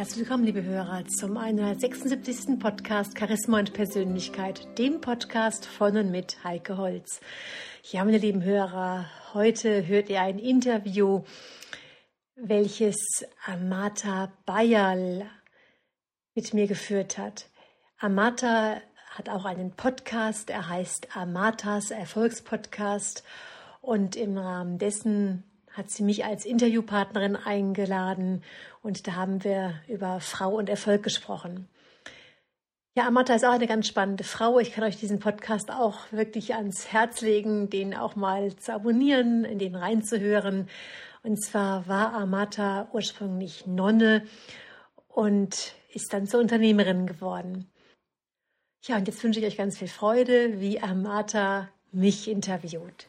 Herzlich willkommen, liebe Hörer, zum 176. Podcast Charisma und Persönlichkeit, dem Podcast von und mit Heike Holz. Ja, meine lieben Hörer, heute hört ihr ein Interview, welches Amata Bayal mit mir geführt hat. Amata hat auch einen Podcast, er heißt Amatas Erfolgspodcast und im Rahmen dessen hat sie mich als Interviewpartnerin eingeladen und da haben wir über Frau und Erfolg gesprochen. Ja, Amata ist auch eine ganz spannende Frau. Ich kann euch diesen Podcast auch wirklich ans Herz legen, den auch mal zu abonnieren, in den reinzuhören. Und zwar war Amata ursprünglich Nonne und ist dann zur Unternehmerin geworden. Ja, und jetzt wünsche ich euch ganz viel Freude, wie Amata mich interviewt.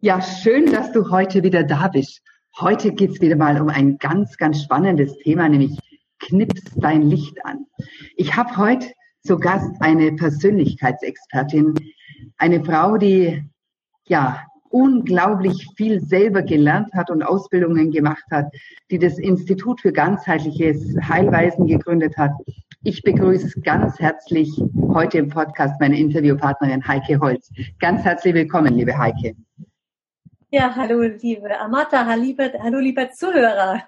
Ja, schön, dass du heute wieder da bist. Heute geht's wieder mal um ein ganz, ganz spannendes Thema, nämlich Knips dein Licht an. Ich habe heute zu Gast eine Persönlichkeitsexpertin, eine Frau, die ja unglaublich viel selber gelernt hat und Ausbildungen gemacht hat, die das Institut für ganzheitliches Heilweisen gegründet hat. Ich begrüße ganz herzlich heute im Podcast meine Interviewpartnerin Heike Holz. Ganz herzlich willkommen, liebe Heike. Ja, hallo liebe Amata, hallo lieber Zuhörer.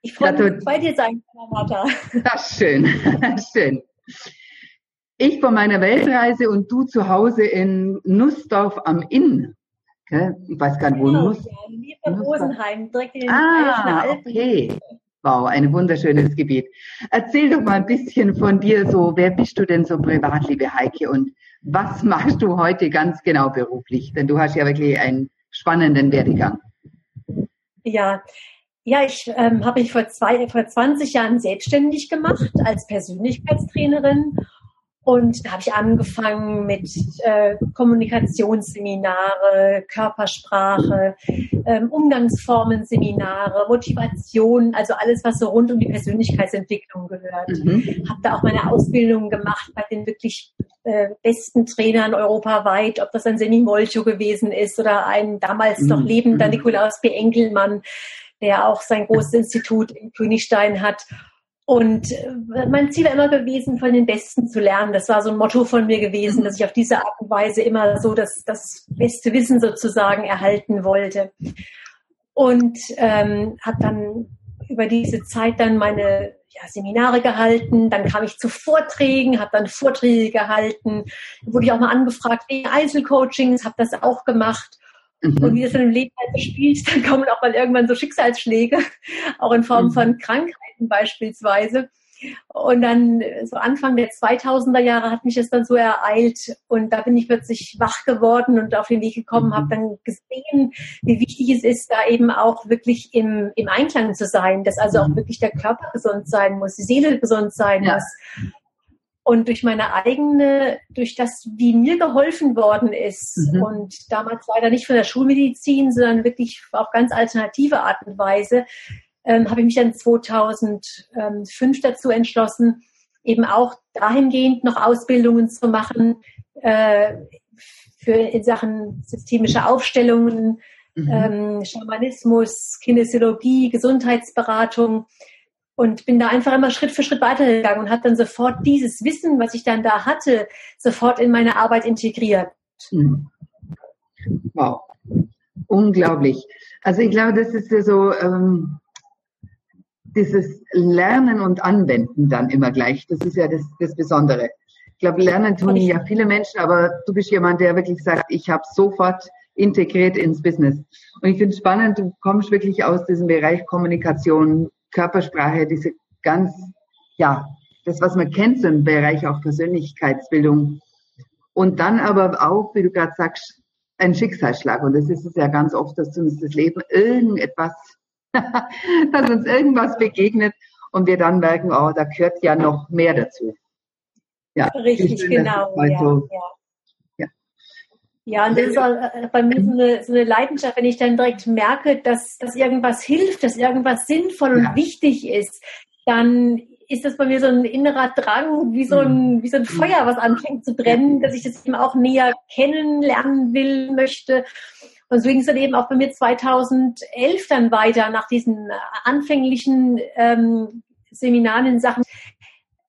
Ich freue mich, bei dir sein, Amata. Das ist schön, schön. Ich von meiner Weltreise und du zu Hause in Nussdorf am Inn. Ich weiß gar nicht, wo genau, Nuss. Ja, Rosenheim, direkt in den ah, Alpen. okay. Wow, ein wunderschönes Gebiet. Erzähl doch mal ein bisschen von dir so. Wer bist du denn so privat, liebe Heike? Und was machst du heute ganz genau beruflich? Denn du hast ja wirklich ein spannenden Werdegang? Ja, ja, ich ähm, habe mich vor, zwei, vor 20 Jahren selbstständig gemacht als Persönlichkeitstrainerin und da habe ich angefangen mit äh, Kommunikationsseminare, Körpersprache, ähm, Umgangsformen-Seminare, Motivation, also alles, was so rund um die Persönlichkeitsentwicklung gehört. Mhm. Habe da auch meine Ausbildung gemacht bei den wirklich äh, besten Trainern europaweit, ob das ein Semi Molcho gewesen ist oder ein damals mhm. noch lebender mhm. Nikolaus P. Engelmann, der auch sein großes Institut in Königstein hat. Und äh, mein Ziel war immer gewesen, von den Besten zu lernen. Das war so ein Motto von mir gewesen, dass ich auf diese Art und Weise immer so das, das beste Wissen sozusagen erhalten wollte. Und ähm, habe dann über diese Zeit dann meine ja, Seminare gehalten, dann kam ich zu Vorträgen, habe dann Vorträge gehalten, wurde ich auch mal angefragt wegen Einzelcoachings, habe das auch gemacht. Mhm. Und wie das in dem Leben halt spielt, dann kommen auch mal irgendwann so Schicksalsschläge, auch in Form mhm. von Krankheit beispielsweise. Und dann so Anfang der 2000er Jahre hat mich das dann so ereilt und da bin ich plötzlich wach geworden und auf den Weg gekommen, mhm. habe dann gesehen, wie wichtig es ist, da eben auch wirklich im, im Einklang zu sein, dass also auch mhm. wirklich der Körper gesund sein muss, die Seele gesund sein ja. muss. Und durch meine eigene, durch das, wie mir geholfen worden ist mhm. und damals leider nicht von der Schulmedizin, sondern wirklich auf ganz alternative Art und Weise, ähm, habe ich mich dann 2005 dazu entschlossen, eben auch dahingehend noch Ausbildungen zu machen äh, für in Sachen systemische Aufstellungen, mhm. ähm, Schamanismus, Kinesiologie, Gesundheitsberatung und bin da einfach immer Schritt für Schritt weitergegangen und habe dann sofort dieses Wissen, was ich dann da hatte, sofort in meine Arbeit integriert. Mhm. Wow, unglaublich. Also ich glaube, das ist ja so ähm, dieses Lernen und Anwenden dann immer gleich. Das ist ja das, das Besondere. Ich glaube, lernen tun ja viele Menschen, aber du bist jemand, der wirklich sagt, ich habe sofort integriert ins Business. Und ich finde es spannend, du kommst wirklich aus diesem Bereich Kommunikation, Körpersprache, diese ganz, ja, das, was man kennt, so im Bereich auch Persönlichkeitsbildung. Und dann aber auch, wie du gerade sagst, ein Schicksalsschlag. Und das ist es ja ganz oft, dass uns das Leben irgendetwas dass uns irgendwas begegnet und wir dann merken, oh, da gehört ja noch mehr dazu. Ja, Richtig, schön, genau. Ja, so, ja. Ja, und das ist auch äh, bei mir so eine, so eine, Leidenschaft, wenn ich dann direkt merke, dass, dass irgendwas hilft, dass irgendwas sinnvoll und ja. wichtig ist, dann ist das bei mir so ein innerer Drang, wie so ein, mhm. wie so ein Feuer, was anfängt zu brennen, dass ich das eben auch näher kennenlernen will, möchte Und so ging es dann eben auch bei mir 2011 dann weiter nach diesen anfänglichen ähm, Seminaren in Sachen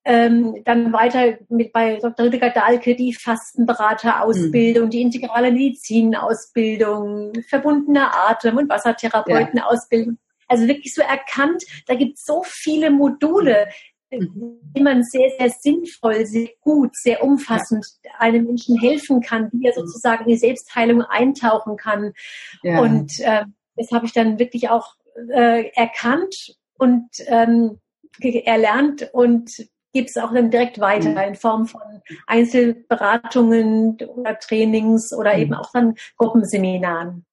ähm, dann weiter mit bei Dr. Rüdiger Dahlke die Fastenberaterausbildung, mhm. die integrale Medizinausbildung, verbundene Atem- und Wassertherapeutenausbildung. Ja. Also wirklich so erkannt, da gibt es so viele Module, mhm. wie man sehr, sehr sinnvoll, sehr gut, sehr umfassend ja. einem Menschen helfen kann, wie er sozusagen in die Selbstheilung eintauchen kann. Ja. Und äh, das habe ich dann wirklich auch äh, erkannt und ähm, erlernt und gibt es auch dann direkt weiter mhm. in Form von Einzelberatungen oder Trainings oder mhm. eben auch dann Gruppenseminaren.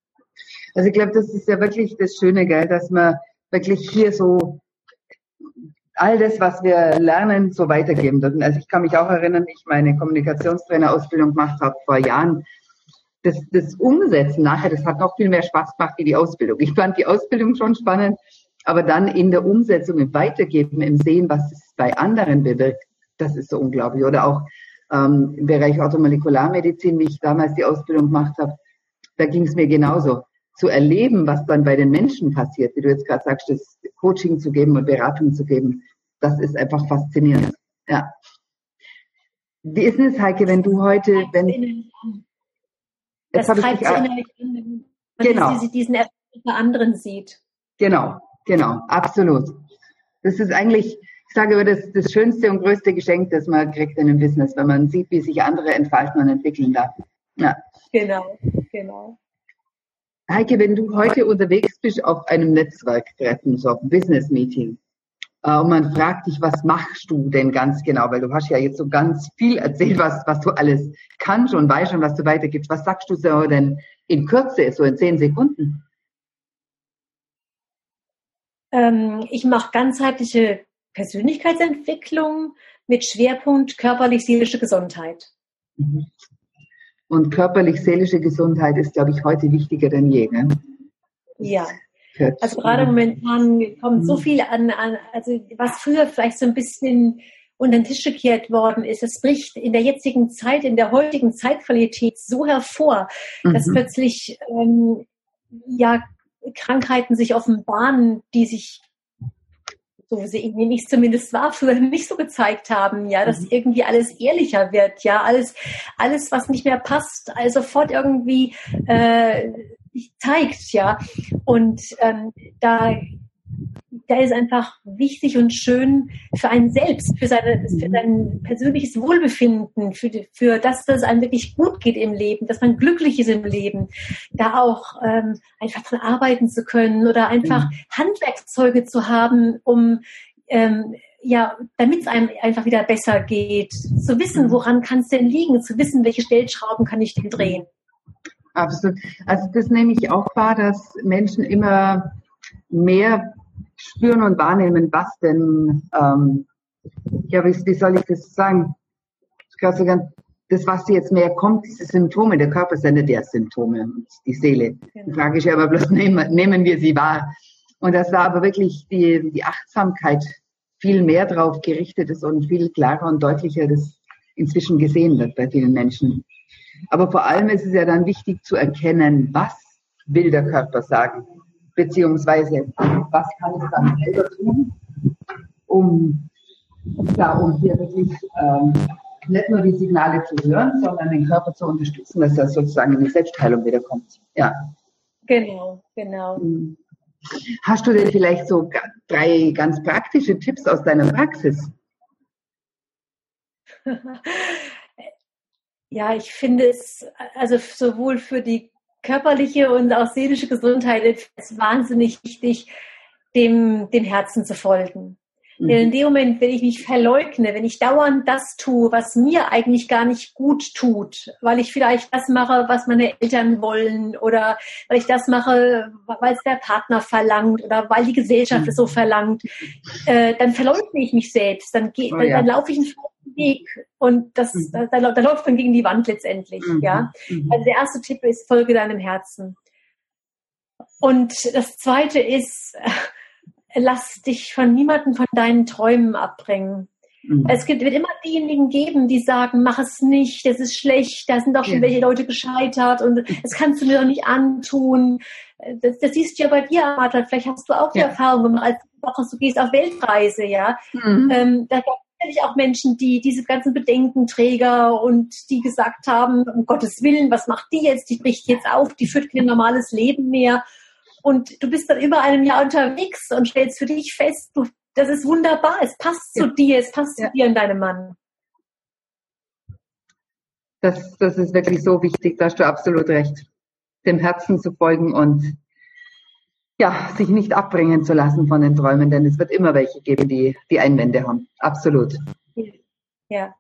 Also ich glaube, das ist ja wirklich das Schöne, gell, dass man wirklich hier so all das, was wir lernen, so weitergeben. Also ich kann mich auch erinnern, ich meine Kommunikationstrainerausbildung gemacht habe vor Jahren. Das, das Umsetzen nachher, das hat noch viel mehr Spaß gemacht wie die Ausbildung. Ich fand die Ausbildung schon spannend, aber dann in der Umsetzung, im Weitergeben, im Sehen, was es bei anderen bewirkt, das ist so unglaublich. Oder auch ähm, im Bereich Automolekularmedizin, wie ich damals die Ausbildung gemacht habe, da ging es mir genauso. Zu erleben, was dann bei den Menschen passiert, wie du jetzt gerade sagst, das Coaching zu geben und Beratung zu geben, das ist einfach faszinierend. Ja. Wie ist es, Heike, wenn du heute, wenn das treibt sie innerlich an, wenn genau. man diesen Erfolg bei anderen sieht. Genau, Genau, absolut. Das ist eigentlich, ich sage immer, das, das schönste und größte Geschenk, das man kriegt in einem Business, wenn man sieht, wie sich andere entfalten und entwickeln da. Ja. Genau, genau. Heike, wenn du heute unterwegs bist auf einem Netzwerktreffen, so auf einem Business-Meeting, äh, und man fragt dich, was machst du denn ganz genau? Weil du hast ja jetzt so ganz viel erzählt, was, was du alles kannst und weißt und was du weitergibst. Was sagst du so denn in Kürze, so in zehn Sekunden? Ähm, ich mache ganzheitliche Persönlichkeitsentwicklung mit Schwerpunkt körperlich-seelische Gesundheit. Mhm. Und körperlich-seelische Gesundheit ist, glaube ich, heute wichtiger denn je. Ne? Ja. Also gerade momentan kommt so mhm. viel an, an, also was früher vielleicht so ein bisschen unter den Tisch gekehrt worden ist, es bricht in der jetzigen Zeit, in der heutigen Zeitqualität so hervor, mhm. dass plötzlich ähm, ja Krankheiten sich offenbaren, die sich so sehe ich zumindest war, früher nicht so gezeigt haben, ja, dass mhm. irgendwie alles ehrlicher wird, ja, alles, alles, was nicht mehr passt, also sofort irgendwie äh, zeigt, ja. Und ähm, da der ist einfach wichtig und schön für einen selbst, für, seine, für mhm. sein persönliches Wohlbefinden, für, für das, dass es einem wirklich gut geht im Leben, dass man glücklich ist im Leben, da auch ähm, einfach dran arbeiten zu können oder einfach mhm. Handwerkszeuge zu haben, um ähm, ja, damit es einem einfach wieder besser geht, zu wissen, mhm. woran kann es denn liegen, zu wissen, welche Stellschrauben kann ich denn drehen. Absolut. Also das nehme ich auch wahr, dass Menschen immer mehr spüren und wahrnehmen, was denn, ähm, ja, wie, wie soll ich das sagen? Das, was jetzt mehr kommt, diese Symptome, der Körper sendet ja Symptome, die Seele. Genau. Die Frage ist ja aber bloß, nehmen, nehmen wir sie wahr? Und dass da aber wirklich die, die Achtsamkeit viel mehr drauf gerichtet ist und viel klarer und deutlicher das inzwischen gesehen wird bei vielen Menschen. Aber vor allem ist es ja dann wichtig zu erkennen, was will der Körper sagen beziehungsweise was kann ich dann selber tun, um, ja, um hier wirklich ähm, nicht nur die Signale zu hören, sondern den Körper zu unterstützen, dass er sozusagen in die Selbstheilung wiederkommt. Ja. Genau, genau. Hm. Hast du denn vielleicht so drei ganz praktische Tipps aus deiner Praxis? Ja, ich finde es also sowohl für die körperliche und auch seelische Gesundheit ist wahnsinnig wichtig, dem, dem Herzen zu folgen. Mhm. Denn in dem Moment, wenn ich mich verleugne, wenn ich dauernd das tue, was mir eigentlich gar nicht gut tut, weil ich vielleicht das mache, was meine Eltern wollen oder weil ich das mache, weil es der Partner verlangt oder weil die Gesellschaft es so mhm. verlangt, äh, dann verleugne ich mich selbst. Dann, oh, ja. dann, dann laufe ich einen Weg und das, mhm. da, da, da, läuft man gegen die Wand letztendlich. Mhm. Ja? Mhm. Also der erste Tipp ist, folge deinem Herzen. Und das zweite ist, lass dich von niemandem von deinen Träumen abbringen. Mhm. Es gibt, wird immer diejenigen geben, die sagen, mach es nicht, das ist schlecht, da sind doch schon ja. welche Leute gescheitert und das kannst du mir doch nicht antun. Das, das siehst du ja bei dir, Martha, vielleicht hast du auch die ja. Erfahrung gemacht, als du gehst auf Weltreise, ja. Mhm. Ähm, da gab es natürlich auch Menschen, die diese ganzen Bedenkenträger und die gesagt haben, um Gottes Willen, was macht die jetzt? Die bricht jetzt auf, die führt kein normales Leben mehr. Und du bist dann über einem Jahr unterwegs und stellst für dich fest, du, das ist wunderbar, es passt ja. zu dir, es passt ja. zu dir und deinem Mann. Das, das ist wirklich so wichtig, da hast du absolut recht. Dem Herzen zu folgen und ja, sich nicht abbringen zu lassen von den Träumen, denn es wird immer welche geben, die, die Einwände haben. Absolut. Ja. ja.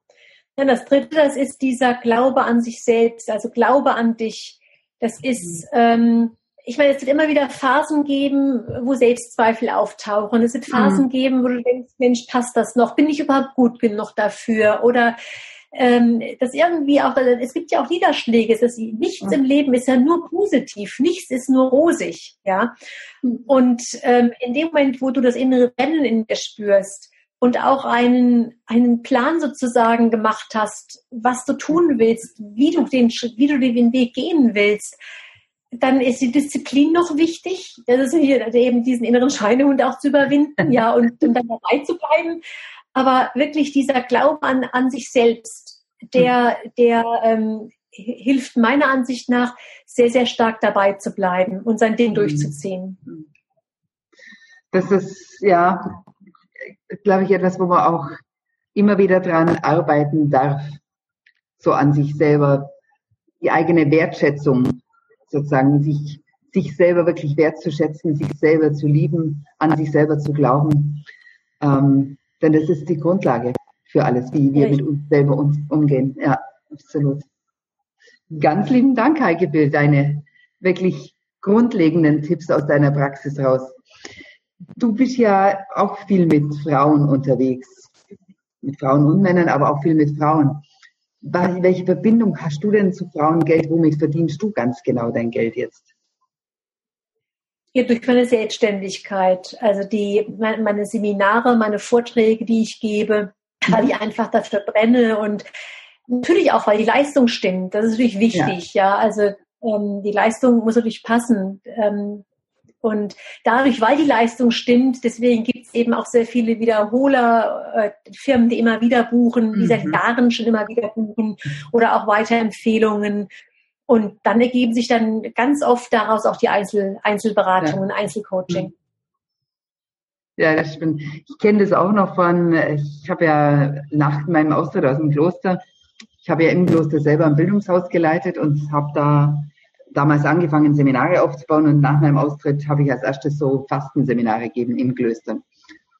Das dritte, das ist dieser Glaube an sich selbst, also Glaube an dich. Das ist, mhm. ähm, ich meine, es wird immer wieder Phasen geben, wo Selbstzweifel auftauchen. Es wird Phasen mhm. geben, wo du denkst, Mensch, passt das noch? Bin ich überhaupt gut genug dafür? Oder ähm, das irgendwie auch, es gibt ja auch Niederschläge, es ist, nichts mhm. im Leben ist ja nur positiv, nichts ist nur rosig, ja. Mhm. Und ähm, in dem Moment, wo du das innere Rennen in dir spürst und auch einen, einen Plan sozusagen gemacht hast, was du tun willst, wie du den, wie du den Weg gehen willst, dann ist die Disziplin noch wichtig. Das ist hier eben diesen inneren Schweinehund auch zu überwinden, ja, und, und dann dabei zu bleiben. Aber wirklich dieser Glaube an, an sich selbst, der, der ähm, hilft meiner Ansicht nach sehr, sehr stark dabei zu bleiben und sein Ding mhm. durchzuziehen. Das ist, ja, glaube ich, etwas, wo man auch immer wieder dran arbeiten darf, so an sich selber, die eigene Wertschätzung sozusagen sich, sich selber wirklich wertzuschätzen, sich selber zu lieben, an sich selber zu glauben. Ähm, denn das ist die Grundlage für alles, wie wir mit uns selber uns umgehen. Ja, absolut. Ganz lieben Dank, Heike Bill, deine wirklich grundlegenden Tipps aus deiner Praxis raus. Du bist ja auch viel mit Frauen unterwegs, mit Frauen und Männern, aber auch viel mit Frauen. Welche Verbindung hast du denn zu Frauengeld? Womit verdienst du ganz genau dein Geld jetzt? Ja, durch meine Selbstständigkeit. Also die, meine Seminare, meine Vorträge, die ich gebe, weil ich einfach dafür brenne und natürlich auch, weil die Leistung stimmt. Das ist natürlich wichtig, ja. ja. Also ähm, die Leistung muss natürlich passen. Ähm, und dadurch, weil die Leistung stimmt, deswegen gibt es eben auch sehr viele Wiederholer, äh, Firmen, die immer wieder buchen, die seit mhm. Jahren schon immer wieder buchen oder auch Weiterempfehlungen. Und dann ergeben sich dann ganz oft daraus auch die Einzel Einzelberatungen, ja. Einzelcoaching. Ja, das stimmt. Ich kenne das auch noch von, ich habe ja nach meinem Austritt aus dem Kloster, ich habe ja im Kloster selber ein Bildungshaus geleitet und habe da damals angefangen, Seminare aufzubauen und nach meinem Austritt habe ich als erstes so Fastenseminare gegeben in Klöstern.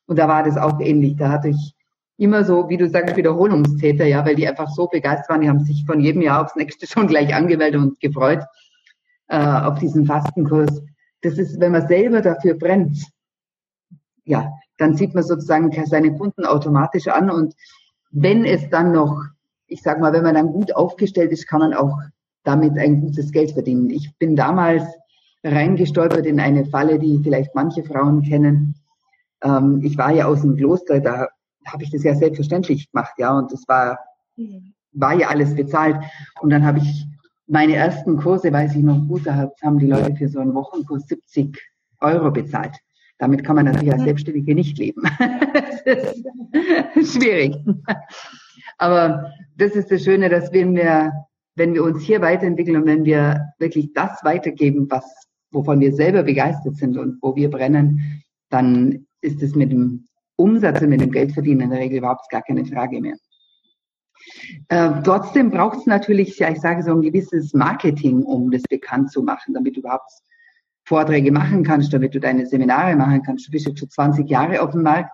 Und da war das auch ähnlich. Da hatte ich immer so, wie du sagst, Wiederholungstäter, ja, weil die einfach so begeistert waren. Die haben sich von jedem Jahr aufs nächste schon gleich angemeldet und gefreut äh, auf diesen Fastenkurs. Das ist, wenn man selber dafür brennt, ja, dann sieht man sozusagen seine Kunden automatisch an und wenn es dann noch, ich sag mal, wenn man dann gut aufgestellt ist, kann man auch damit ein gutes Geld verdienen. Ich bin damals reingestolpert in eine Falle, die vielleicht manche Frauen kennen. Ähm, ich war ja aus dem Kloster, da habe ich das ja selbstverständlich gemacht, ja, und das war, war ja alles bezahlt. Und dann habe ich meine ersten Kurse, weiß ich noch gut, da haben die Leute für so einen Wochenkurs 70 Euro bezahlt. Damit kann man natürlich als Selbstständige nicht leben. das ist schwierig. Aber das ist das Schöne, dass wenn wir wenn wir uns hier weiterentwickeln und wenn wir wirklich das weitergeben, was, wovon wir selber begeistert sind und wo wir brennen, dann ist es mit dem Umsatz und mit dem Geldverdienen in der Regel überhaupt gar keine Frage mehr. Äh, trotzdem braucht es natürlich, ja, ich sage so ein gewisses Marketing, um das bekannt zu machen, damit du überhaupt Vorträge machen kannst, damit du deine Seminare machen kannst. Du bist jetzt schon 20 Jahre auf dem Markt.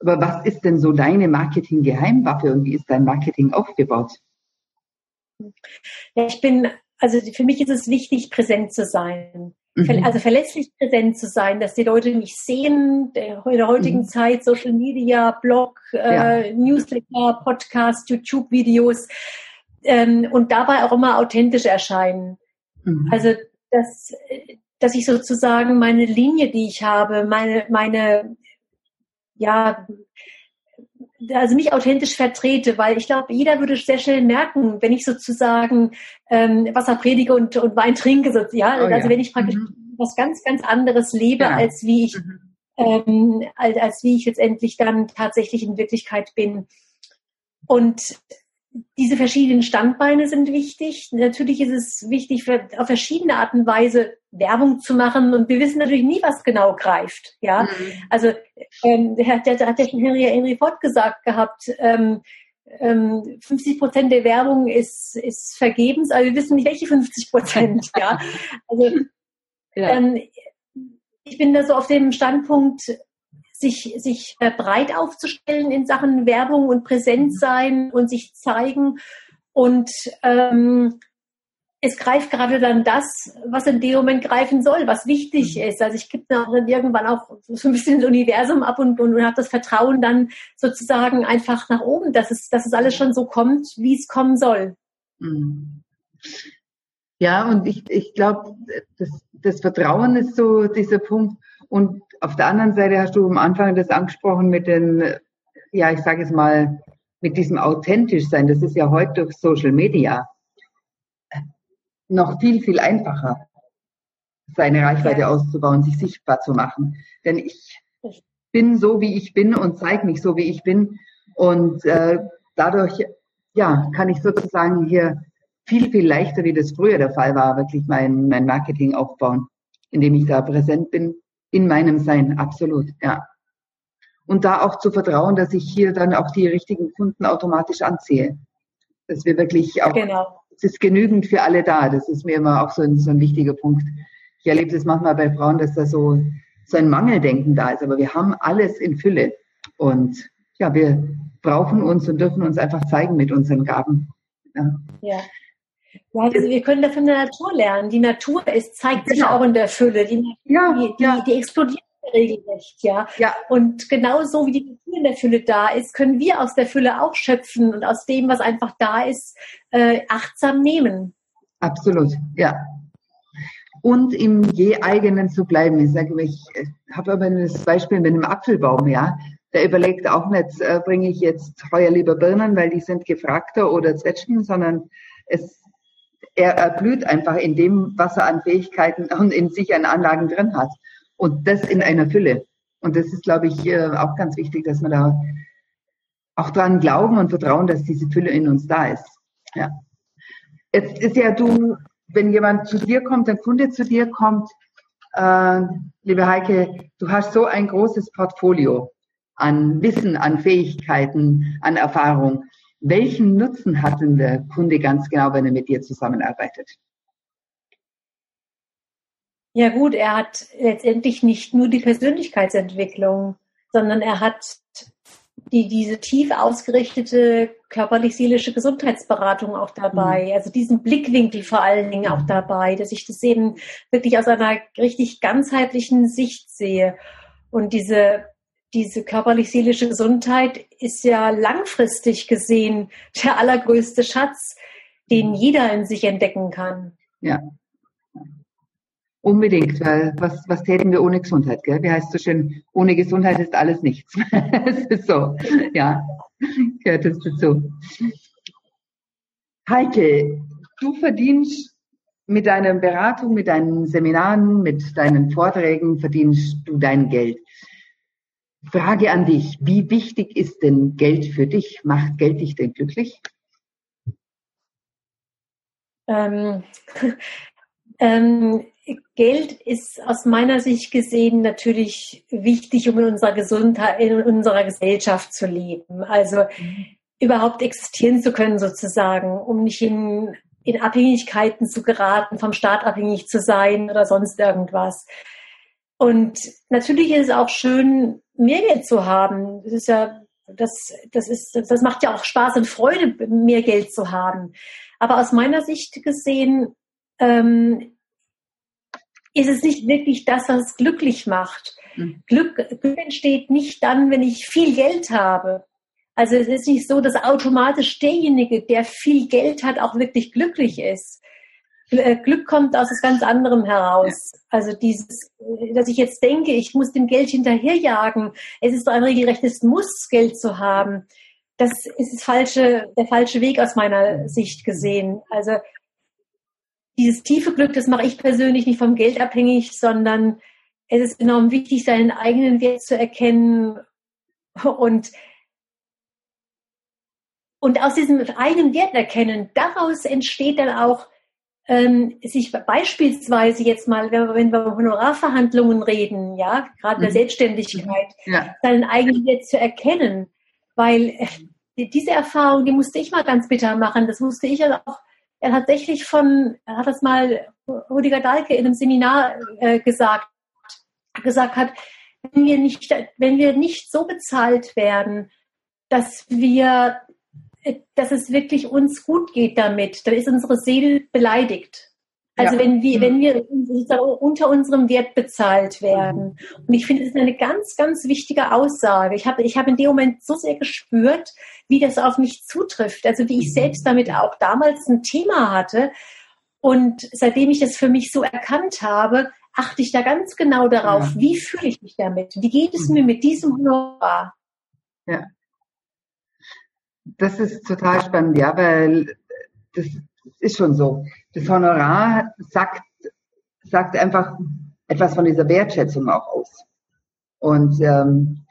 Aber was ist denn so deine Marketing-Geheimwaffe und wie ist dein Marketing aufgebaut? Ja, ich bin, also für mich ist es wichtig, präsent zu sein. Mhm. Also verlässlich präsent zu sein, dass die Leute mich sehen, in der heutigen mhm. Zeit, Social Media, Blog, ja. äh, Newsletter, Podcast, YouTube-Videos ähm, und dabei auch immer authentisch erscheinen. Mhm. Also dass, dass ich sozusagen meine Linie, die ich habe, meine, meine ja, also nicht authentisch vertrete, weil ich glaube, jeder würde sehr schnell merken, wenn ich sozusagen ähm, Wasser predige und, und Wein trinke, so, ja, oh, also ja. wenn ich praktisch mhm. was ganz, ganz anderes lebe, ja. als wie ich, mhm. ähm, als, als wie ich letztendlich dann tatsächlich in Wirklichkeit bin. Und diese verschiedenen Standbeine sind wichtig. Natürlich ist es wichtig, für, auf verschiedene Art und Weise Werbung zu machen. Und wir wissen natürlich nie, was genau greift. Ja, mhm. also ähm, der, der, hat ja schon Henry, Henry Ford gesagt gehabt. Ähm, ähm, 50 Prozent der Werbung ist, ist vergebens, aber wir wissen nicht, welche 50 Prozent. ja, also ja. Ähm, ich bin da so auf dem Standpunkt, sich, sich äh, breit aufzustellen in Sachen Werbung und Präsenz mhm. sein und sich zeigen. Und ähm, es greift gerade dann das, was in dem Moment greifen soll, was wichtig mhm. ist. Also ich gebe dann irgendwann auch so ein bisschen das Universum ab und, und, und habe das Vertrauen dann sozusagen einfach nach oben, dass es, dass es alles schon so kommt, wie es kommen soll. Mhm. Ja, und ich, ich glaube, das, das Vertrauen ist so dieser Punkt. Und auf der anderen Seite hast du am Anfang das angesprochen mit den, ja, ich sage es mal, mit diesem authentisch sein. Das ist ja heute durch Social Media noch viel, viel einfacher, seine Reichweite ja. auszubauen, sich sichtbar zu machen. Denn ich bin so, wie ich bin und zeige mich so, wie ich bin. Und äh, dadurch, ja, kann ich sozusagen hier viel, viel leichter, wie das früher der Fall war, wirklich mein, mein Marketing aufbauen, indem ich da präsent bin in meinem Sein, absolut, ja. Und da auch zu vertrauen, dass ich hier dann auch die richtigen Kunden automatisch anziehe. Dass wir wirklich auch, genau. es ist genügend für alle da. Das ist mir immer auch so ein, so ein wichtiger Punkt. Ich erlebe das manchmal bei Frauen, dass da so, so ein Mangeldenken da ist. Aber wir haben alles in Fülle. Und ja, wir brauchen uns und dürfen uns einfach zeigen mit unseren Gaben. Ja. ja. Ja, also wir können da von der Natur lernen. Die Natur ist, zeigt genau. sich auch in der Fülle. Die, ja, die, die, ja. die explodiert regelrecht, ja. ja. Und genauso wie die Natur in der Fülle da ist, können wir aus der Fülle auch schöpfen und aus dem, was einfach da ist, äh, achtsam nehmen. Absolut, ja. Und im je eigenen zu bleiben. Ich sage, ich habe aber das Beispiel mit einem Apfelbaum, ja. Der überlegt auch nicht, äh, bringe ich jetzt heuer lieber Birnen, weil die sind gefragter oder Zwetschgen, sondern es er erblüht einfach in dem, was er an Fähigkeiten und in sich an Anlagen drin hat. Und das in einer Fülle. Und das ist, glaube ich, auch ganz wichtig, dass wir da auch dran glauben und vertrauen, dass diese Fülle in uns da ist. Ja. Jetzt ist ja du, wenn jemand zu dir kommt, ein Kunde zu dir kommt, äh, liebe Heike, du hast so ein großes Portfolio an Wissen, an Fähigkeiten, an Erfahrung. Welchen Nutzen hat denn der Kunde ganz genau, wenn er mit dir zusammenarbeitet? Ja gut, er hat letztendlich nicht nur die Persönlichkeitsentwicklung, sondern er hat die, diese tief ausgerichtete körperlich-seelische Gesundheitsberatung auch dabei, mhm. also diesen Blickwinkel vor allen Dingen auch dabei, dass ich das eben wirklich aus einer richtig ganzheitlichen Sicht sehe. Und diese diese körperlich-seelische Gesundheit ist ja langfristig gesehen der allergrößte Schatz, den jeder in sich entdecken kann. Ja. Unbedingt, weil was, was täten wir ohne Gesundheit, gell? Wie heißt so schön, ohne Gesundheit ist alles nichts. Es ist so, ja, gehört es dazu. Heike, du verdienst mit deiner Beratung, mit deinen Seminaren, mit deinen Vorträgen verdienst du dein Geld. Frage an dich, wie wichtig ist denn Geld für dich? Macht Geld dich denn glücklich? Ähm, ähm, Geld ist aus meiner Sicht gesehen natürlich wichtig, um in unserer Gesundheit, in unserer Gesellschaft zu leben. Also mhm. überhaupt existieren zu können sozusagen, um nicht in, in Abhängigkeiten zu geraten, vom Staat abhängig zu sein oder sonst irgendwas. Und natürlich ist es auch schön, mehr Geld zu haben. Das ist ja, das, das ist, das macht ja auch Spaß und Freude, mehr Geld zu haben. Aber aus meiner Sicht gesehen, ähm, ist es nicht wirklich das, was es glücklich macht. Mhm. Glück, Glück entsteht nicht dann, wenn ich viel Geld habe. Also es ist nicht so, dass automatisch derjenige, der viel Geld hat, auch wirklich glücklich ist. Äh, Glück kommt aus etwas ganz anderem heraus. Also dieses, dass ich jetzt denke, ich muss dem Geld hinterherjagen. Es ist doch ein regelrechtes Muss, Geld zu haben. Das ist das falsche, der falsche Weg aus meiner Sicht gesehen. Also dieses tiefe Glück, das mache ich persönlich nicht vom Geld abhängig, sondern es ist enorm wichtig, seinen eigenen Wert zu erkennen und und aus diesem eigenen Wert erkennen, daraus entsteht dann auch ähm, sich beispielsweise jetzt mal, wenn wir, wenn wir Honorarverhandlungen reden, ja, gerade mhm. der Selbstständigkeit, ja. seinen eigenen Wert zu erkennen, weil äh, diese Erfahrung, die musste ich mal ganz bitter machen. Das musste ich ja auch er tatsächlich von, er hat das mal Rüdiger Dahlke in einem Seminar äh, gesagt, gesagt hat, wenn wir nicht, wenn wir nicht so bezahlt werden, dass wir, dass es wirklich uns gut geht damit, dann ist unsere Seele beleidigt. Also ja. wenn wir, wenn wir unter unserem Wert bezahlt werden. Und ich finde, das ist eine ganz, ganz wichtige Aussage. Ich habe, ich habe in dem Moment so sehr gespürt, wie das auf mich zutrifft. Also wie ich selbst damit auch damals ein Thema hatte. Und seitdem ich das für mich so erkannt habe, achte ich da ganz genau darauf, ja. wie fühle ich mich damit? Wie geht es mir mit diesem Honorar? Ja. Das ist total spannend, ja, weil das ist schon so. Das Honorar sagt, sagt einfach etwas von dieser Wertschätzung auch aus. Und ähm,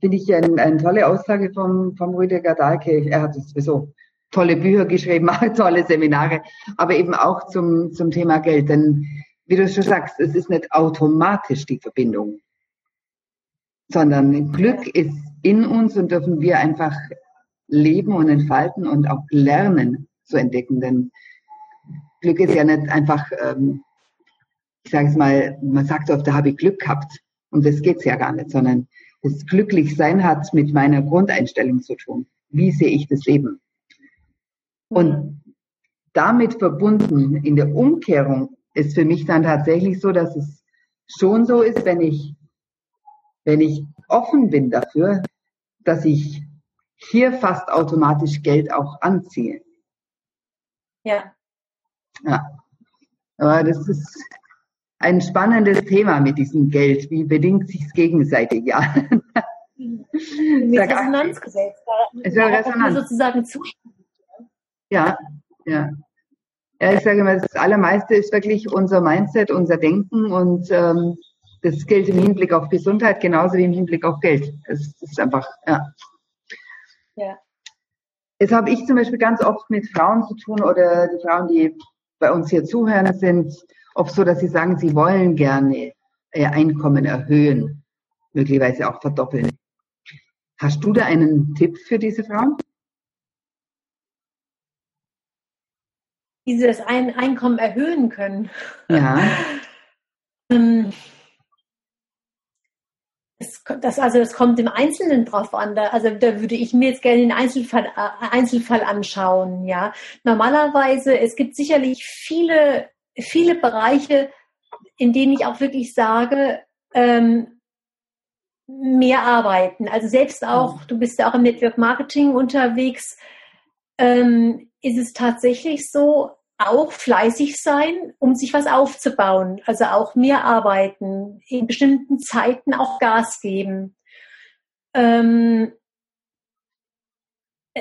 finde ich eine, eine tolle Aussage vom, vom Rüdiger Dahlke. Er hat sowieso tolle Bücher geschrieben, tolle Seminare, aber eben auch zum, zum Thema Geld. Denn wie du schon sagst, es ist nicht automatisch die Verbindung, sondern Glück ist in uns und dürfen wir einfach leben und entfalten und auch lernen zu entdecken. Denn Glück ist ja nicht einfach, ähm, ich sage es mal, man sagt oft, da habe ich Glück gehabt. Und das geht's ja gar nicht, sondern das Glücklichsein hat mit meiner Grundeinstellung zu tun. Wie sehe ich das Leben? Und damit verbunden in der Umkehrung ist für mich dann tatsächlich so, dass es schon so ist, wenn ich, wenn ich offen bin dafür, dass ich hier fast automatisch Geld auch anziehe. Ja. Ja. Aber das ist ein spannendes Thema mit diesem Geld. Wie bedingt sich es gegenseitig? Ja. Mit Resonanzgesetz. Es wäre Resonanz. sozusagen Ja, ja. Ja, ich sage mal, das Allermeiste ist wirklich unser Mindset, unser Denken und ähm, das gilt im Hinblick auf Gesundheit genauso wie im Hinblick auf Geld. Das ist einfach, ja. Ja. Jetzt habe ich zum Beispiel ganz oft mit Frauen zu tun oder die Frauen, die bei uns hier zuhören, sind oft so, dass sie sagen, sie wollen gerne ihr Einkommen erhöhen, möglicherweise auch verdoppeln. Hast du da einen Tipp für diese Frauen? Wie sie das Einkommen erhöhen können. Ja. Das, das, also das kommt im Einzelnen drauf an. Da, also da würde ich mir jetzt gerne den Einzelfall, äh, Einzelfall anschauen. Ja, normalerweise es gibt sicherlich viele viele Bereiche, in denen ich auch wirklich sage, ähm, mehr arbeiten. Also selbst auch, mhm. du bist ja auch im Network Marketing unterwegs, ähm, ist es tatsächlich so, auch fleißig sein, um sich was aufzubauen. Also auch mehr arbeiten, in bestimmten Zeiten auch Gas geben. Ähm,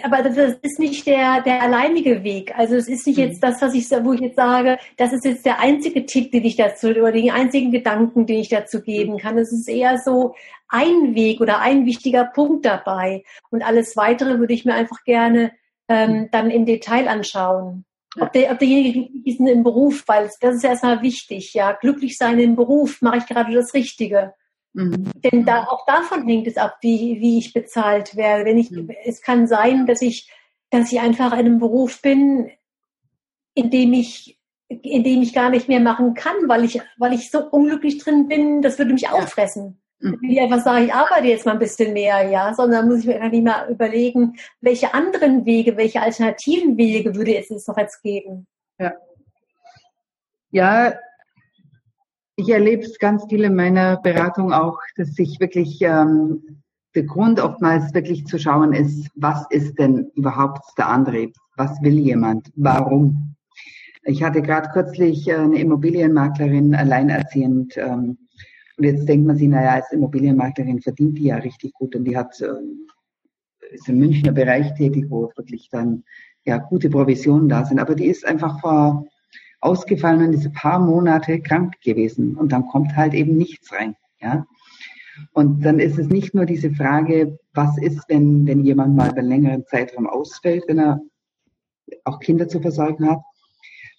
aber das ist nicht der, der alleinige Weg. Also es ist nicht mhm. jetzt das, was ich, wo ich jetzt sage, das ist jetzt der einzige Tipp, den ich dazu, oder den einzigen Gedanken, den ich dazu geben kann. Es ist eher so ein Weg oder ein wichtiger Punkt dabei. Und alles weitere würde ich mir einfach gerne ähm, mhm. dann im Detail anschauen. Ob, der, ob derjenige glücklich ist im Beruf, weil das ist erstmal wichtig. Ja, glücklich sein im Beruf, mache ich gerade das Richtige. Mhm. Denn da, auch davon hängt es ab, wie, wie ich bezahlt werde. Wenn ich, mhm. es kann sein, dass ich, dass ich einfach in einem Beruf bin, in dem ich, in dem ich gar nicht mehr machen kann, weil ich, weil ich so unglücklich drin bin, das würde mich ja. auffressen. Mhm. Wenn ich einfach sage, ich arbeite jetzt mal ein bisschen mehr, ja, sondern muss ich mir einfach nicht mal überlegen, welche anderen Wege, welche alternativen Wege würde es noch jetzt geben. Ja. Ja, ich erlebe es ganz viel in meiner Beratung auch, dass sich wirklich ähm, der Grund oftmals wirklich zu schauen ist, was ist denn überhaupt der Antrieb? Was will jemand? Warum? Ich hatte gerade kürzlich äh, eine Immobilienmaklerin alleinerziehend. Ähm, und jetzt denkt man sich, naja, als Immobilienmaklerin verdient die ja richtig gut und die hat, ähm, ist im Münchner Bereich tätig, wo wirklich dann ja gute Provisionen da sind. Aber die ist einfach vor ausgefallen und diese paar Monate krank gewesen und dann kommt halt eben nichts rein. Ja. Und dann ist es nicht nur diese Frage, was ist, wenn, wenn jemand mal über einen längeren Zeitraum ausfällt, wenn er auch Kinder zu versorgen hat,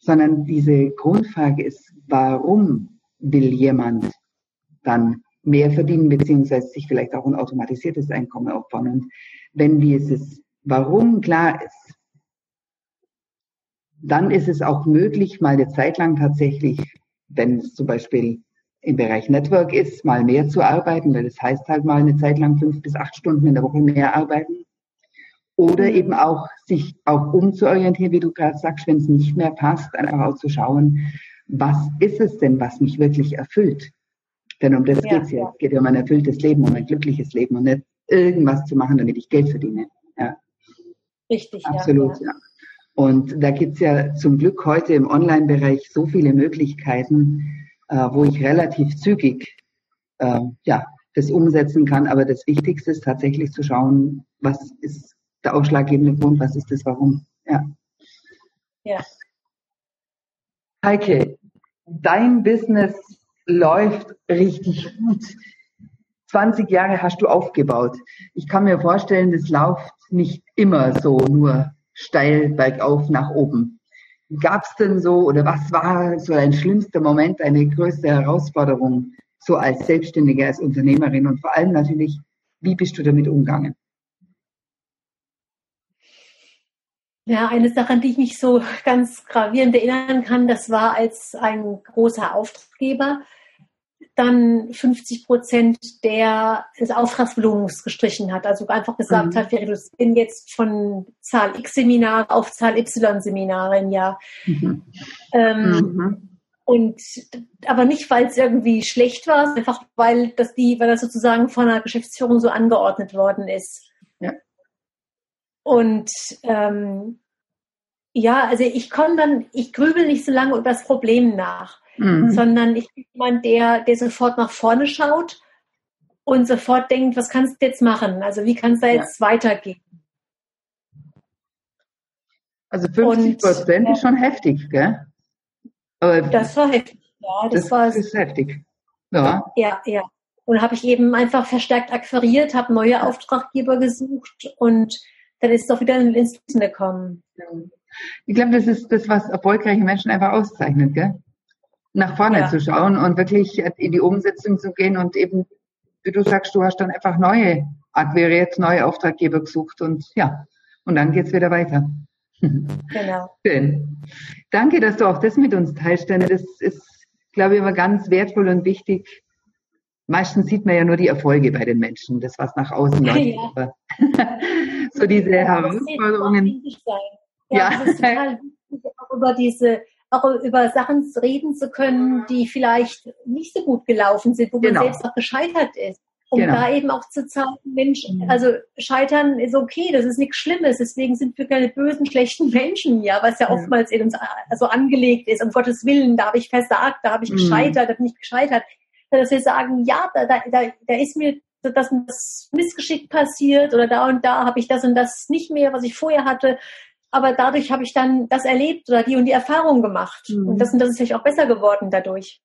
sondern diese Grundfrage ist, warum will jemand dann mehr verdienen, beziehungsweise sich vielleicht auch ein automatisiertes Einkommen aufbauen. Und wenn dieses Warum klar ist, dann ist es auch möglich, mal eine Zeit lang tatsächlich, wenn es zum Beispiel im Bereich Network ist, mal mehr zu arbeiten, weil das heißt halt mal eine Zeit lang fünf bis acht Stunden in der Woche mehr arbeiten. Oder mhm. eben auch sich auch umzuorientieren, wie du gerade sagst, wenn es nicht mehr passt, einfach auch zu schauen, was ist es denn, was mich wirklich erfüllt? Denn um das ja, geht's ja. Es geht ja um ein erfülltes Leben, um ein glückliches Leben und nicht irgendwas zu machen, damit ich Geld verdiene. Ja. Richtig, Absolut, ja. ja. Und da gibt's ja zum Glück heute im Online-Bereich so viele Möglichkeiten, äh, wo ich relativ zügig äh, ja, das umsetzen kann. Aber das Wichtigste ist tatsächlich zu schauen, was ist der ausschlaggebende Grund, was ist das Warum. Ja. ja. Heike, dein Business läuft richtig gut. 20 Jahre hast du aufgebaut. Ich kann mir vorstellen, das läuft nicht immer so nur steil bergauf nach oben. Gab es denn so oder was war so dein schlimmster Moment, eine größte Herausforderung so als Selbstständige, als Unternehmerin und vor allem natürlich, wie bist du damit umgegangen? Ja, eine Sache, an die ich mich so ganz gravierend erinnern kann, das war, als ein großer Auftraggeber dann 50 Prozent der, des Auftragsvolumens gestrichen hat. Also einfach gesagt mhm. hat, wir reduzieren jetzt von Zahl X Seminare auf Zahl Y Seminare im Jahr. Mhm. Ähm, mhm. Und aber nicht, weil es irgendwie schlecht war, einfach weil das die, weil das sozusagen von der Geschäftsführung so angeordnet worden ist. Und ähm, ja, also ich komme dann, ich grübel nicht so lange über das Problem nach mhm. sondern ich bin jemand, der, der sofort nach vorne schaut und sofort denkt, was kannst du jetzt machen? Also wie kann es da jetzt ja. weitergehen? Also 50 Prozent ist schon heftig, gell? Aber das war heftig, ja. Das, das war, ist heftig. Ja, ja. ja. Und habe ich eben einfach verstärkt akquiriert, habe neue Auftraggeber gesucht und dann ist es auch wieder ins Wissen gekommen. Ich glaube, das ist das, was erfolgreiche Menschen einfach auszeichnet, gell? nach vorne ja. zu schauen und wirklich in die Umsetzung zu gehen und eben, wie du sagst, du hast dann einfach neue akquiriert, neue Auftraggeber gesucht und ja, und dann geht's wieder weiter. Genau. Schön. Danke, dass du auch das mit uns teilst, denn das ist, glaube ich, immer ganz wertvoll und wichtig. Meistens sieht man ja nur die Erfolge bei den Menschen, das was nach außen läuft. Ja. so diese ja, Herausforderungen. Ja, ja. Das ist total wichtig, auch über diese auch über Sachen reden zu können, die vielleicht nicht so gut gelaufen sind, wo genau. man selbst auch gescheitert ist. Um genau. da eben auch zu zeigen, Mensch, mhm. also scheitern ist okay, das ist nichts Schlimmes, deswegen sind wir keine bösen, schlechten Menschen, ja, was ja oftmals in uns also angelegt ist, um Gottes Willen, da habe ich versagt, da habe ich mhm. gescheitert, da bin ich gescheitert. Dass wir sagen, ja, da, da, da ist mir das das Missgeschick passiert oder da und da habe ich das und das nicht mehr, was ich vorher hatte aber dadurch habe ich dann das erlebt oder die und die Erfahrung gemacht. Mhm. Und das, und das ist natürlich auch besser geworden dadurch.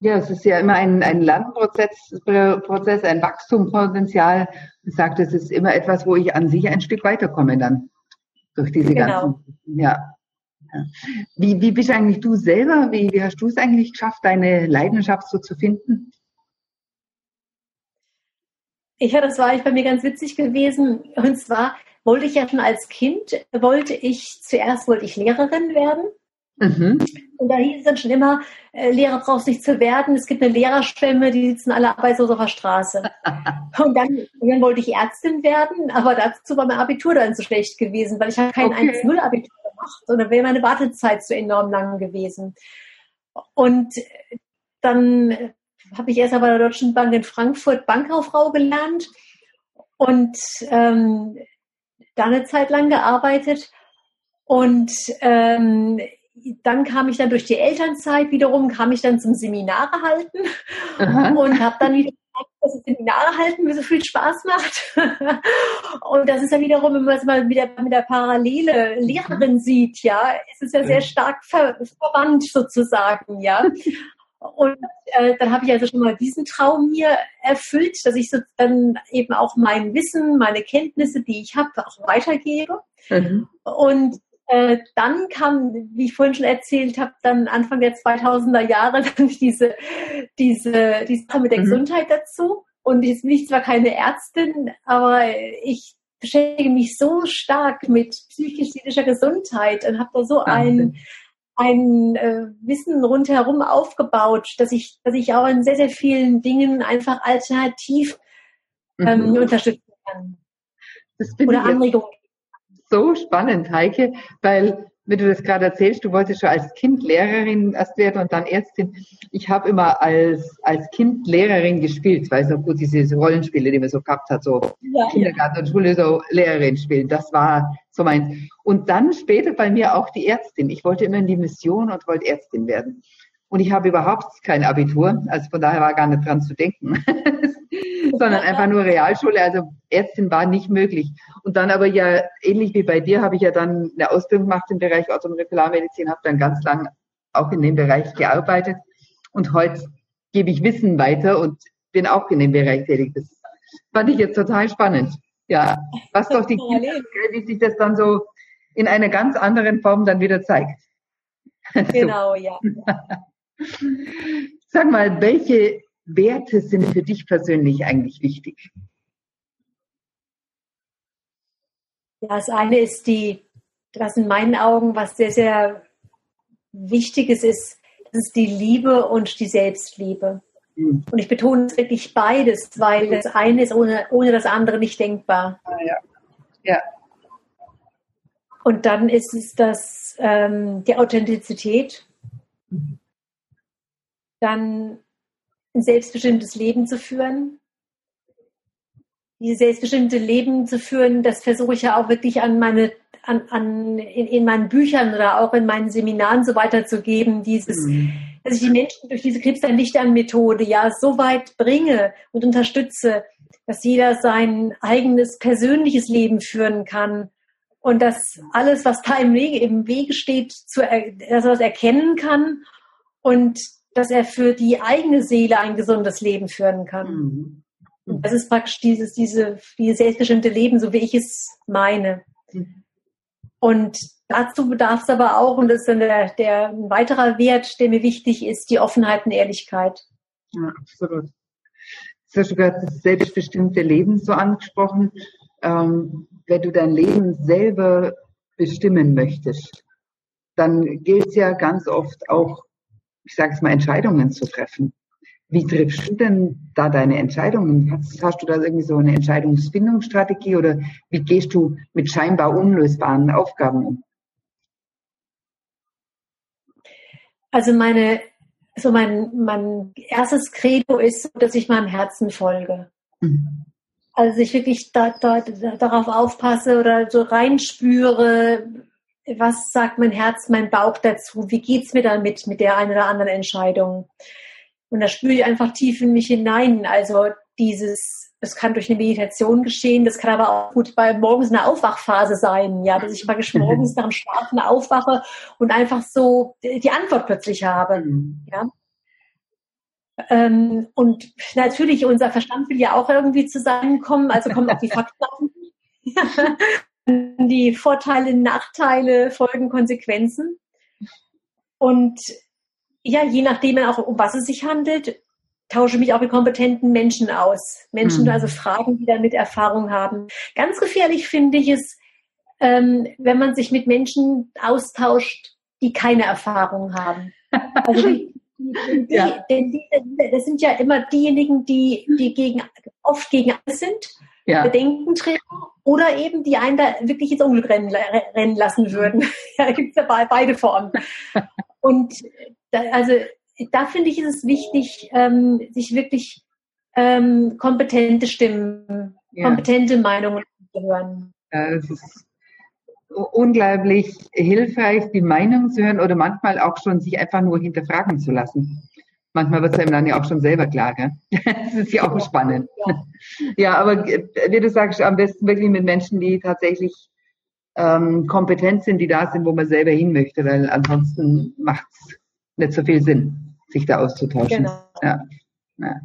Ja, es ist ja immer ein, ein Lernprozess, Prozess, ein Wachstumspotenzial. Ich sage, es ist immer etwas, wo ich an sich ein Stück weiterkomme dann durch diese genau. ganzen. Ja. Wie, wie bist eigentlich du selber? Wie, wie hast du es eigentlich geschafft, deine Leidenschaft so zu finden? Ja, das war ich bei mir ganz witzig gewesen. Und zwar, wollte ich ja schon als Kind, wollte ich, zuerst wollte ich Lehrerin werden. Mhm. Und da hieß es dann schon immer, äh, Lehrer brauchst nicht zu werden. Es gibt eine Lehrerschwemme, die sitzen alle arbeitslos auf der Straße. und dann, dann wollte ich Ärztin werden, aber dazu war mein Abitur dann zu schlecht gewesen, weil ich habe kein okay. 1-0-Abitur gemacht und dann wäre meine Wartezeit zu enorm lang gewesen. Und dann habe ich erst bei der Deutschen Bank in Frankfurt Bankkauffrau gelernt und ähm, da eine Zeit lang gearbeitet und ähm, dann kam ich dann durch die Elternzeit wiederum, kam ich dann zum Seminare halten Aha. und habe dann wieder dass das Seminare halten mir so viel Spaß macht. und das ist ja wiederum, wenn man es mal wieder mit der Parallele Lehrerin sieht, ja, es ist ja sehr stark ver verwandt sozusagen, ja. Und äh, dann habe ich also schon mal diesen Traum mir erfüllt, dass ich so dann eben auch mein Wissen, meine Kenntnisse, die ich habe, auch weitergebe. Mhm. Und äh, dann kam, wie ich vorhin schon erzählt habe, dann Anfang der 2000er Jahre dann diese, diese, die Sache mit der mhm. Gesundheit dazu. Und jetzt bin ich zwar keine Ärztin, aber ich beschäftige mich so stark mit psychisch-seelischer Gesundheit und habe da so ein, ein äh, Wissen rundherum aufgebaut, dass ich, dass ich auch in sehr, sehr vielen Dingen einfach alternativ ähm, mhm. unterstützen kann. Oder Anregungen so spannend, Heike, weil wenn du das gerade erzählst, du wolltest schon als Kind Lehrerin erst werden und dann Ärztin. Ich habe immer als, als Kind Lehrerin gespielt, weil so gut diese Rollenspiele, die man so gehabt hat, so ja, Kindergarten ja. und Schule, so Lehrerin spielen. Das war so mein. Und dann später bei mir auch die Ärztin. Ich wollte immer in die Mission und wollte Ärztin werden. Und ich habe überhaupt kein Abitur, also von daher war gar nicht dran zu denken. sondern einfach nur Realschule. Also Ärztin war nicht möglich. Und dann aber ja, ähnlich wie bei dir, habe ich ja dann eine Ausbildung gemacht im Bereich Orthomolekularmedizin, habe dann ganz lang auch in dem Bereich gearbeitet. Und heute gebe ich Wissen weiter und bin auch in dem Bereich tätig. Das fand ich jetzt total spannend. Ja, was doch die Kinder, wie sich das dann so in einer ganz anderen Form dann wieder zeigt. Genau, ja. Sag mal, welche Werte sind für dich persönlich eigentlich wichtig? Ja, das eine ist die, was in meinen Augen was sehr, sehr Wichtiges ist, das ist die Liebe und die Selbstliebe. Mhm. Und ich betone es wirklich beides, weil das eine ist ohne, ohne das andere nicht denkbar. Ah, ja. ja. Und dann ist es das, ähm, die Authentizität. Mhm. Dann ein selbstbestimmtes Leben zu führen. Dieses selbstbestimmte Leben zu führen, das versuche ich ja auch wirklich an meine, an, an in, in meinen Büchern oder auch in meinen Seminaren so weiterzugeben, dieses, mhm. dass ich die Menschen durch diese Krebs Licht an Methode ja so weit bringe und unterstütze, dass jeder sein eigenes persönliches Leben führen kann und dass alles, was da im Wege, im Wege steht, zu, dass er das erkennen kann und dass er für die eigene Seele ein gesundes Leben führen kann. Mhm. Das ist praktisch dieses, diese, dieses selbstbestimmte Leben, so wie ich es meine. Und dazu bedarf es aber auch, und das ist dann der, der ein weiterer Wert, der mir wichtig ist, die Offenheit und Ehrlichkeit. Ja, absolut. Du hast sogar das selbstbestimmte Leben so angesprochen. Ähm, wenn du dein Leben selber bestimmen möchtest, dann gilt es ja ganz oft auch ich sage es mal, Entscheidungen zu treffen. Wie triffst du denn da deine Entscheidungen? Hast, hast, du da irgendwie so eine Entscheidungsfindungsstrategie oder wie gehst du mit scheinbar unlösbaren Aufgaben um? Also meine, so mein, mein erstes Credo ist, dass ich meinem Herzen folge. Mhm. Also ich wirklich da, da, darauf aufpasse oder so reinspüre, was sagt mein Herz, mein Bauch dazu? Wie geht's mir damit mit der einen oder anderen Entscheidung? Und da spüre ich einfach tief in mich hinein. Also dieses, das kann durch eine Meditation geschehen, das kann aber auch gut bei morgens eine Aufwachphase sein, ja, dass ich praktisch morgens nach dem Schlafen aufwache und einfach so die Antwort plötzlich habe, mhm. ja. Ähm, und natürlich, unser Verstand will ja auch irgendwie zusammenkommen, also kommen auch die Fakten auf. Die Vorteile, Nachteile, Folgen, Konsequenzen. Und ja, je nachdem auch, um was es sich handelt, tausche mich auch mit kompetenten Menschen aus. Menschen, mhm. also Fragen, die damit Erfahrung haben. Ganz gefährlich finde ich es, ähm, wenn man sich mit Menschen austauscht, die keine Erfahrung haben. Also die, die, ja. die, das sind ja immer diejenigen, die, die gegen, oft gegen alles sind ja. Bedenken treten oder eben die einen da wirklich ins Unglück rennen, rennen lassen würden. ja, gibt es ja beide Formen. Und da, also da finde ich, ist es wichtig, ähm, sich wirklich ähm, kompetente Stimmen, ja. kompetente Meinungen zu hören. Ja, das ist unglaublich hilfreich, die Meinung zu hören oder manchmal auch schon sich einfach nur hinterfragen zu lassen. Manchmal wird es einem dann ja auch schon selber klar, gell? Das ist ja auch spannend. Ja. ja, aber wie du sagst, am besten wirklich mit Menschen, die tatsächlich ähm, kompetent sind, die da sind, wo man selber hin möchte, weil ansonsten macht es nicht so viel Sinn, sich da auszutauschen. Genau. Ja. ja.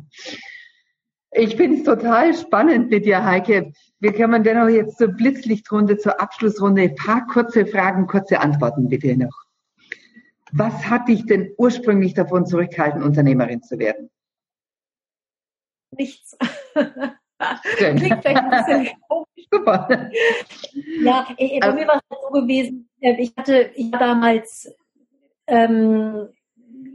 Ich finde es total spannend mit dir, Heike. Wie kann man denn auch jetzt zur Blitzlichtrunde, zur Abschlussrunde ein paar kurze Fragen, kurze Antworten bitte noch. Was hat dich denn ursprünglich davon zurückgehalten, Unternehmerin zu werden? Nichts. Klingt vielleicht ein bisschen komisch. Super. Ja, bei also, mir war es so gewesen, äh, ich hatte, ich war damals ähm,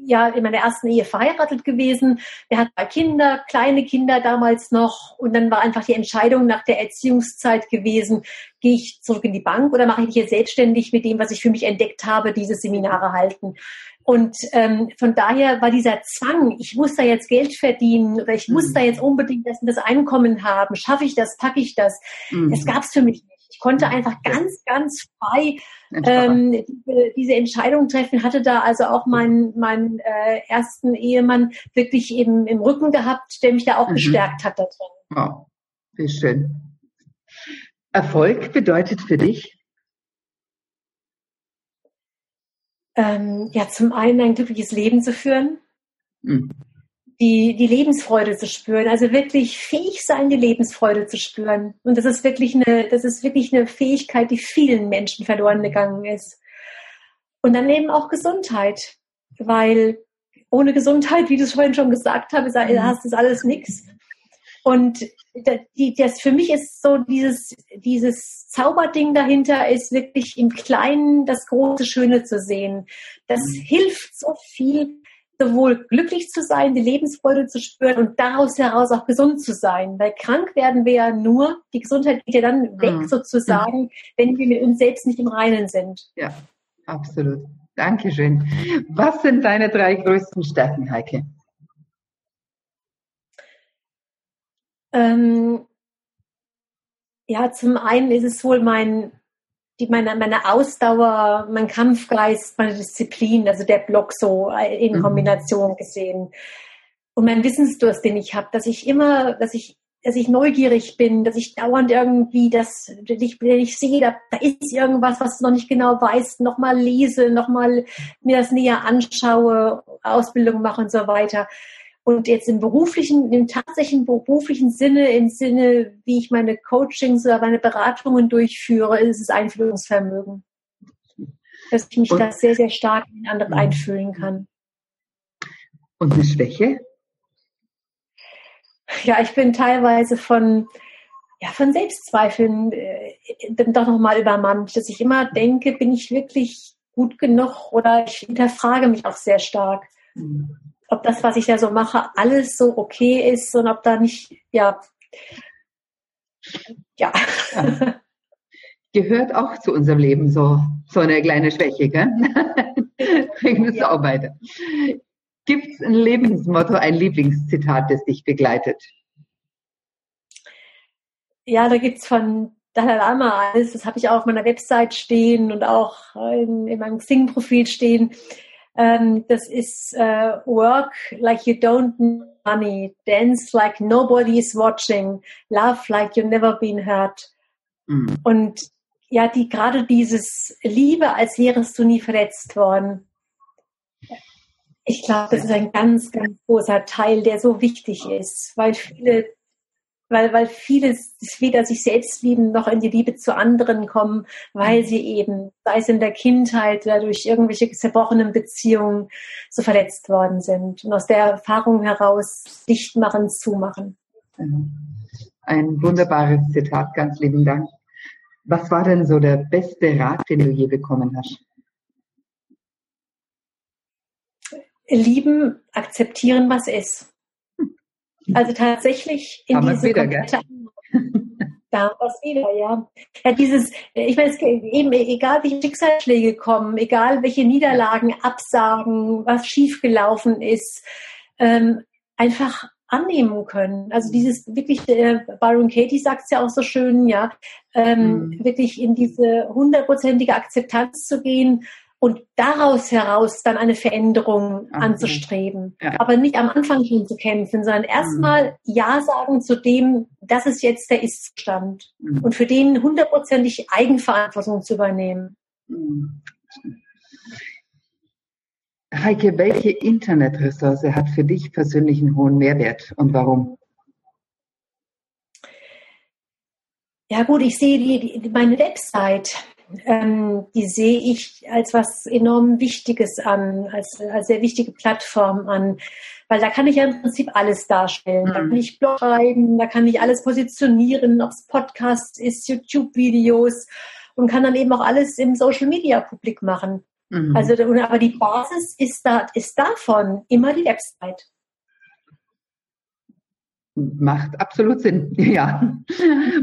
ja in meiner ersten Ehe verheiratet gewesen. Wir hatten zwei Kinder, kleine Kinder damals noch. Und dann war einfach die Entscheidung nach der Erziehungszeit gewesen, gehe ich zurück in die Bank oder mache ich mich jetzt selbstständig mit dem, was ich für mich entdeckt habe, diese Seminare halten. Und ähm, von daher war dieser Zwang, ich muss da jetzt Geld verdienen oder ich muss mhm. da jetzt unbedingt das, das Einkommen haben, schaffe ich das, packe ich das. Mhm. Das gab es für mich nicht. Ich konnte einfach ganz, ganz frei ähm, diese, diese Entscheidung treffen. Hatte da also auch meinen meinen äh, ersten Ehemann wirklich eben im Rücken gehabt, der mich da auch mhm. bestärkt hat da drin. Wow, schön. Erfolg bedeutet für dich? Ähm, ja, zum einen ein glückliches Leben zu führen. Mhm die, die Lebensfreude zu spüren, also wirklich fähig sein, die Lebensfreude zu spüren. Und das ist wirklich eine, das ist wirklich eine Fähigkeit, die vielen Menschen verloren gegangen ist. Und dann eben auch Gesundheit, weil ohne Gesundheit, wie du es vorhin schon gesagt hast, mhm. hast du alles nichts. Und das für mich ist so dieses, dieses Zauberding dahinter ist wirklich im Kleinen das große Schöne zu sehen. Das mhm. hilft so viel, sowohl glücklich zu sein, die Lebensfreude zu spüren und daraus heraus auch gesund zu sein. Weil krank werden wir ja nur, die Gesundheit geht ja dann weg mhm. sozusagen, wenn wir mit uns selbst nicht im Reinen sind. Ja, absolut. Dankeschön. Was sind deine drei größten Stärken, Heike? Ähm, ja, zum einen ist es wohl mein die meine, meine Ausdauer, mein Kampfgeist, meine Disziplin, also der Block so in mhm. Kombination gesehen. Und mein Wissensdurst, den ich habe, dass ich immer, dass ich, dass ich neugierig bin, dass ich dauernd irgendwie, dass ich, ich sehe, da, da ist irgendwas, was du noch nicht genau weißt, nochmal lese, nochmal mir das näher anschaue, Ausbildung mache und so weiter. Und jetzt im beruflichen, im tatsächlichen beruflichen Sinne, im Sinne, wie ich meine Coachings oder meine Beratungen durchführe, ist es Einfühlungsvermögen. Dass ich mich und, da sehr, sehr stark in andere mhm. einfühlen kann. Und eine Schwäche? Ja, ich bin teilweise von, ja, von Selbstzweifeln äh, doch nochmal übermannt, dass ich immer denke, bin ich wirklich gut genug oder ich hinterfrage mich auch sehr stark. Mhm ob das, was ich da so mache, alles so okay ist und ob da nicht, ja, ja. ja. Gehört auch zu unserem Leben so, so eine kleine Schwäche, gell? Bringen wir es ja. auch weiter. Gibt es ein Lebensmotto, ein Lieblingszitat, das dich begleitet? Ja, da gibt es von Dalai Lama alles. Das habe ich auch auf meiner Website stehen und auch in, in meinem Xing-Profil stehen. Ähm, das ist äh, Work like you don't need money, dance like nobody is watching, love like you've never been hurt. Mhm. Und ja, die gerade dieses Liebe, als wärest du nie verletzt worden. Ich glaube, das ist ein ganz, ganz großer Teil, der so wichtig ist, weil viele weil, weil viele weder sich selbst lieben noch in die Liebe zu anderen kommen, weil sie eben, sei es in der Kindheit oder durch irgendwelche zerbrochenen Beziehungen, so verletzt worden sind und aus der Erfahrung heraus dicht machen, zumachen. Ein wunderbares Zitat, ganz lieben Dank. Was war denn so der beste Rat, den du je bekommen hast? Lieben, akzeptieren, was ist. Also tatsächlich in Haben diese wieder, komplette da was wieder, ja. ja. Dieses, ich meine, es, eben egal welche Schicksalsschläge kommen, egal welche Niederlagen, Absagen, was schiefgelaufen ist, ähm, einfach annehmen können. Also dieses wirklich, äh, Byron Katie sagt es ja auch so schön, ja, ähm, mhm. wirklich in diese hundertprozentige Akzeptanz zu gehen und daraus heraus dann eine Veränderung Ach, anzustreben. Ja. Aber nicht am Anfang schon zu kämpfen, sondern erstmal mhm. Ja sagen zu dem, das ist jetzt der Ist-Stand. Mhm. Und für den hundertprozentig Eigenverantwortung zu übernehmen. Mhm. Heike, welche Internetressource hat für dich persönlich einen hohen Mehrwert und warum? Ja gut, ich sehe die, die meine Website, ähm, die sehe ich als was enorm Wichtiges an, als, als sehr wichtige Plattform an, weil da kann ich ja im Prinzip alles darstellen. Mhm. Da kann ich Blog schreiben, da kann ich alles positionieren, ob es Podcast ist, YouTube-Videos und kann dann eben auch alles im Social Media publik machen. Mhm. Also, aber die Basis ist, da, ist davon immer die Website. Macht absolut Sinn, ja.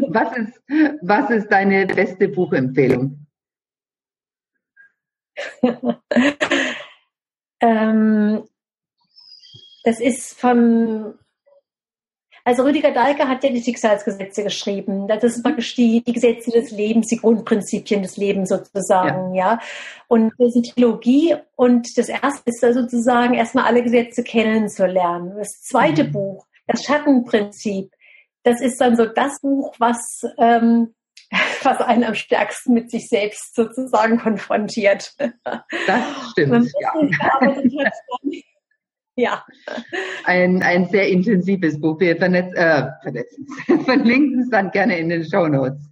Was ist, was ist deine beste Buchempfehlung? ähm, das ist von also Rüdiger Dahlke hat ja die Schicksalsgesetze geschrieben. Das ist praktisch die, die Gesetze des Lebens, die Grundprinzipien des Lebens sozusagen, ja. ja. Und das ist eine Trilogie und das erste ist da sozusagen erstmal alle Gesetze kennenzulernen. Das zweite mhm. Buch, das Schattenprinzip, das ist dann so das Buch, was ähm, was einen am stärksten mit sich selbst sozusagen konfrontiert. Das stimmt. ja. Ja. Ein, ein sehr intensives Buch. Wir vernetz, äh, vernetzen, verlinken es dann gerne in den Show Notes.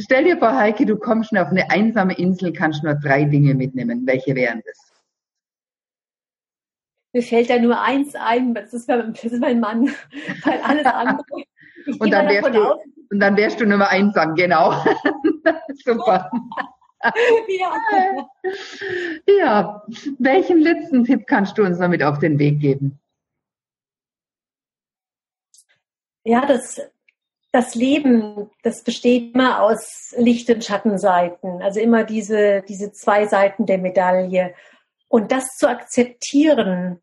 Stell dir vor, Heike, du kommst schon auf eine einsame Insel, kannst nur drei Dinge mitnehmen. Welche wären das? Mir fällt da nur eins ein, das ist, das ist mein Mann, weil alles andere. und, dann wärst du, und dann wärst du Nummer einsam, genau. Super. ja. ja, welchen letzten Tipp kannst du uns damit auf den Weg geben? Ja, das, das Leben, das besteht immer aus Licht- und Schattenseiten, also immer diese, diese zwei Seiten der Medaille. Und das zu akzeptieren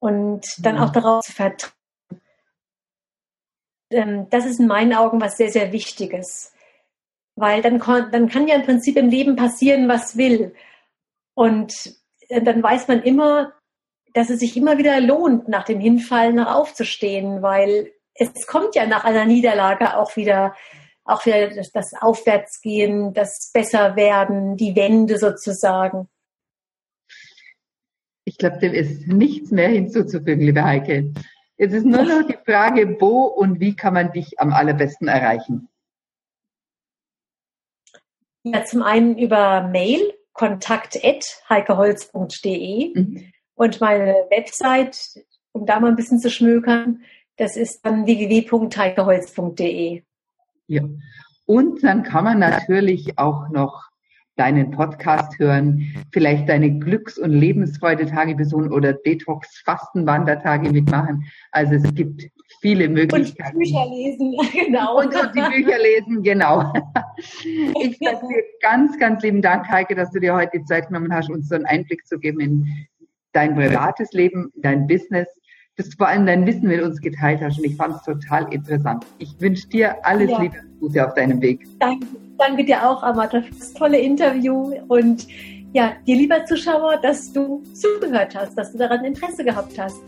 und dann auch mhm. darauf zu vertrauen, ähm, das ist in meinen Augen was sehr, sehr Wichtiges. Weil dann, dann kann ja im Prinzip im Leben passieren, was will. Und äh, dann weiß man immer, dass es sich immer wieder lohnt, nach dem Hinfallen noch aufzustehen, weil es kommt ja nach einer Niederlage auch wieder, auch wieder das, das Aufwärtsgehen, das Besserwerden, die Wende sozusagen. Ich glaube, dem ist nichts mehr hinzuzufügen, liebe Heike. Jetzt ist nur noch die Frage, wo und wie kann man dich am allerbesten erreichen? Ja, zum einen über Mail, kontakt.heikeholz.de mhm. und meine Website, um da mal ein bisschen zu schmökern, das ist dann www.heikeholz.de. Ja. Und dann kann man natürlich auch noch deinen Podcast hören, vielleicht deine Glücks- und Lebensfreude-Tage besuchen oder Detox-Fasten-Wandertage mitmachen. Also es gibt viele Möglichkeiten. Und Bücher lesen, genau. Und, und die Bücher lesen, genau. Ich sage dir ganz, ganz lieben Dank, Heike, dass du dir heute die Zeit genommen hast, uns so einen Einblick zu geben in dein privates Leben, dein Business, dass du vor allem dein Wissen mit uns geteilt hast. Und ich fand es total interessant. Ich wünsche dir alles ja. Liebe und Gute auf deinem Weg. Danke, danke dir auch, Amata, für das tolle Interview und ja, dir lieber Zuschauer, dass du zugehört hast, dass du daran Interesse gehabt hast.